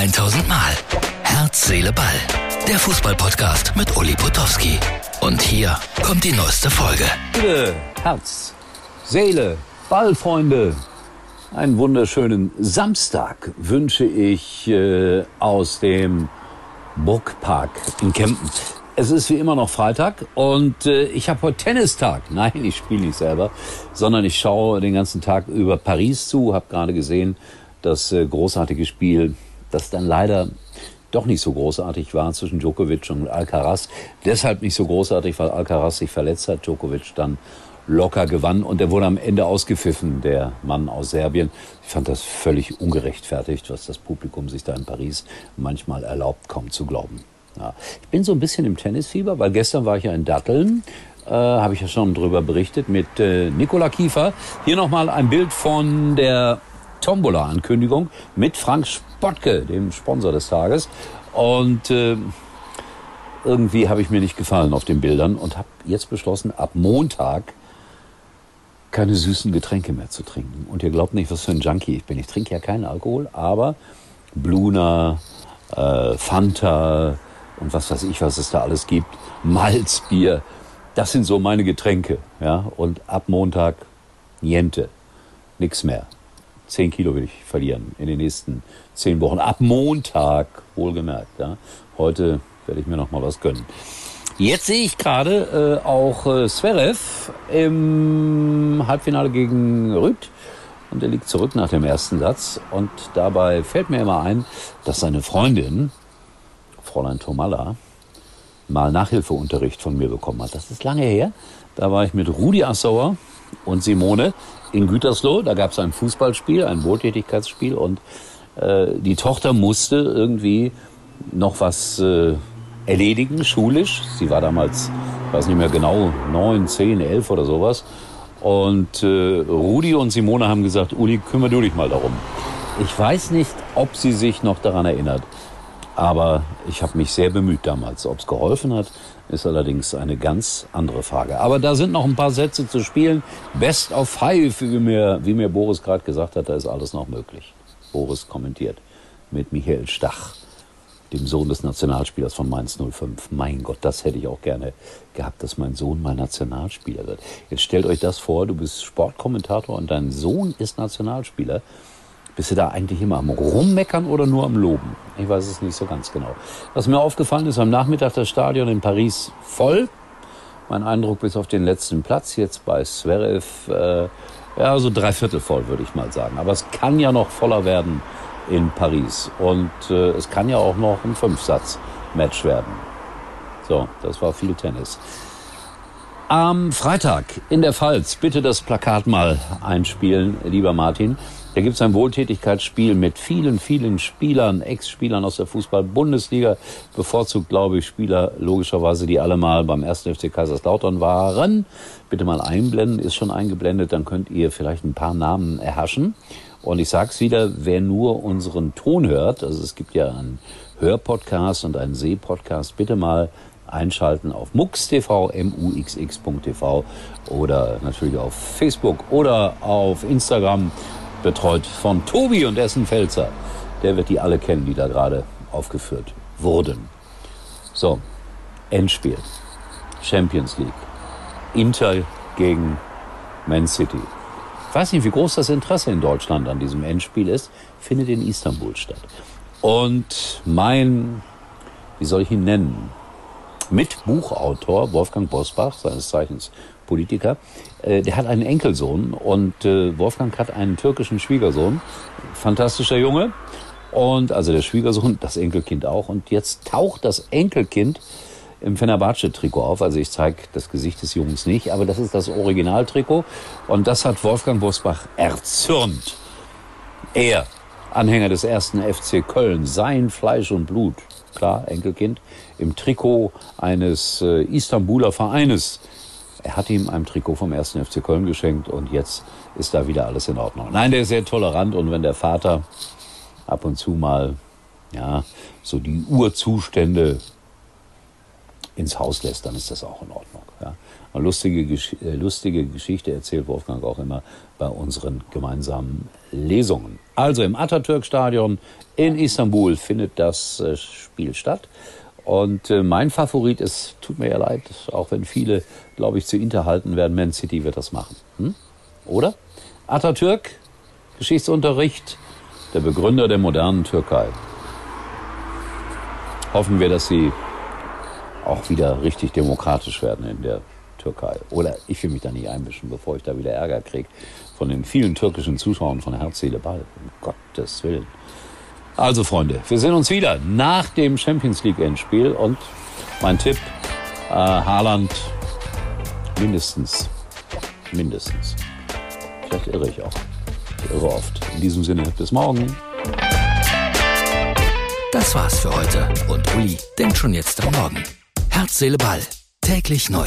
1000 Mal. Herz, Seele, Ball. Der Fußballpodcast mit Uli Potowski. Und hier kommt die neueste Folge. Liebe Herz, Seele, Ballfreunde, einen wunderschönen Samstag wünsche ich äh, aus dem Burgpark in Kempten. Es ist wie immer noch Freitag und äh, ich habe heute Tennistag. Nein, ich spiele nicht selber, sondern ich schaue den ganzen Tag über Paris zu. Habe gerade gesehen, das äh, großartige Spiel, das dann leider doch nicht so großartig war zwischen Djokovic und Alcaraz. Deshalb nicht so großartig, weil Alcaraz sich verletzt hat, Djokovic dann locker gewann und er wurde am Ende ausgepfiffen, der Mann aus Serbien. Ich fand das völlig ungerechtfertigt, was das Publikum sich da in Paris manchmal erlaubt, kaum zu glauben. Ja. Ich bin so ein bisschen im Tennisfieber, weil gestern war ich ja in Datteln, äh, habe ich ja schon drüber berichtet, mit äh, Nikola Kiefer. Hier nochmal ein Bild von der Tombola-Ankündigung mit Frank Spottke, dem Sponsor des Tages. Und äh, irgendwie habe ich mir nicht gefallen auf den Bildern und habe jetzt beschlossen, ab Montag keine süßen Getränke mehr zu trinken. Und ihr glaubt nicht, was für ein Junkie ich bin. Ich trinke ja keinen Alkohol, aber Bluna, äh, Fanta und was weiß ich, was es da alles gibt, Malzbier, das sind so meine Getränke. Ja? Und ab Montag niente, nix mehr. Zehn Kilo will ich verlieren in den nächsten zehn Wochen. Ab Montag, wohlgemerkt. Ja? Heute werde ich mir noch mal was gönnen. Jetzt sehe ich gerade äh, auch äh, Zverev im Halbfinale gegen Rüd. Und er liegt zurück nach dem ersten Satz. Und dabei fällt mir immer ein, dass seine Freundin, Fräulein Tomalla, mal Nachhilfeunterricht von mir bekommen hat. Das ist lange her. Da war ich mit Rudi Assauer und Simone in Gütersloh. Da gab es ein Fußballspiel, ein Wohltätigkeitsspiel. Und äh, die Tochter musste irgendwie noch was äh, erledigen, schulisch. Sie war damals, ich weiß nicht mehr genau, neun, zehn, elf oder sowas. Und äh, Rudi und Simone haben gesagt, Uli, kümmere du dich mal darum. Ich weiß nicht, ob sie sich noch daran erinnert. Aber ich habe mich sehr bemüht damals. Ob es geholfen hat, ist allerdings eine ganz andere Frage. Aber da sind noch ein paar Sätze zu spielen. Best of five, wie mir, wie mir Boris gerade gesagt hat, da ist alles noch möglich. Boris kommentiert mit Michael Stach dem Sohn des Nationalspielers von Mainz 05. Mein Gott, das hätte ich auch gerne gehabt, dass mein Sohn mal Nationalspieler wird. Jetzt stellt euch das vor, du bist Sportkommentator und dein Sohn ist Nationalspieler. Bist du da eigentlich immer am Rummeckern oder nur am Loben? Ich weiß es nicht so ganz genau. Was mir aufgefallen ist, am Nachmittag das Stadion in Paris voll. Mein Eindruck bis auf den letzten Platz, jetzt bei Zverev, äh, ja, so dreiviertel voll, würde ich mal sagen. Aber es kann ja noch voller werden in Paris. Und äh, es kann ja auch noch ein Fünfsatz-Match werden. So, das war viel Tennis. Am Freitag in der Pfalz, bitte das Plakat mal einspielen, lieber Martin. Da gibt es ein Wohltätigkeitsspiel mit vielen, vielen Spielern, Ex-Spielern aus der Fußball-Bundesliga. Bevorzugt, glaube ich, Spieler logischerweise, die alle mal beim 1. FC Kaiserslautern waren. Bitte mal einblenden, ist schon eingeblendet, dann könnt ihr vielleicht ein paar Namen erhaschen. Und ich sage es wieder, wer nur unseren Ton hört, also es gibt ja einen Hörpodcast und einen Sehpodcast, bitte mal einschalten auf MUX.tv, muxx.tv oder natürlich auf Facebook oder auf Instagram, betreut von Tobi und Essen Pfälzer. Der wird die alle kennen, die da gerade aufgeführt wurden. So, Endspiel. Champions League. Inter gegen Man City. Ich weiß nicht, wie groß das Interesse in Deutschland an diesem Endspiel ist, findet in Istanbul statt. Und mein, wie soll ich ihn nennen, Mitbuchautor Wolfgang Bosbach, seines Zeichens Politiker, äh, der hat einen Enkelsohn und äh, Wolfgang hat einen türkischen Schwiegersohn, fantastischer Junge. Und also der Schwiegersohn, das Enkelkind auch. Und jetzt taucht das Enkelkind im Fenerbahce-Trikot auf. Also ich zeige das Gesicht des Jungs nicht, aber das ist das Originaltrikot. Und das hat Wolfgang Bosbach erzürnt. Er, Anhänger des ersten FC Köln, sein Fleisch und Blut, klar, Enkelkind, im Trikot eines äh, Istanbuler Vereines. Er hat ihm ein Trikot vom ersten FC Köln geschenkt und jetzt ist da wieder alles in Ordnung. Nein, der ist sehr tolerant und wenn der Vater ab und zu mal, ja, so die Urzustände ins Haus lässt, dann ist das auch in Ordnung. Ja. Eine lustige, äh, lustige Geschichte erzählt Wolfgang auch immer bei unseren gemeinsamen Lesungen. Also im Atatürk-Stadion in Istanbul findet das äh, Spiel statt. Und äh, mein Favorit ist, tut mir ja leid, auch wenn viele, glaube ich, zu Inter halten werden, Man City wird das machen. Hm? Oder? Atatürk, Geschichtsunterricht, der Begründer der modernen Türkei. Hoffen wir, dass sie auch wieder richtig demokratisch werden in der Türkei. Oder ich will mich da nicht einmischen, bevor ich da wieder Ärger kriege von den vielen türkischen Zuschauern von Herz, Seele, Ball. Um Gottes Willen. Also Freunde, wir sehen uns wieder nach dem Champions League Endspiel und mein Tipp, äh, Haaland mindestens, mindestens. Vielleicht irre ich auch. Ich irre oft. In diesem Sinne, bis morgen. Das war's für heute und Uli denkt schon jetzt am Morgen. Herz, Seele, Ball. Täglich neu.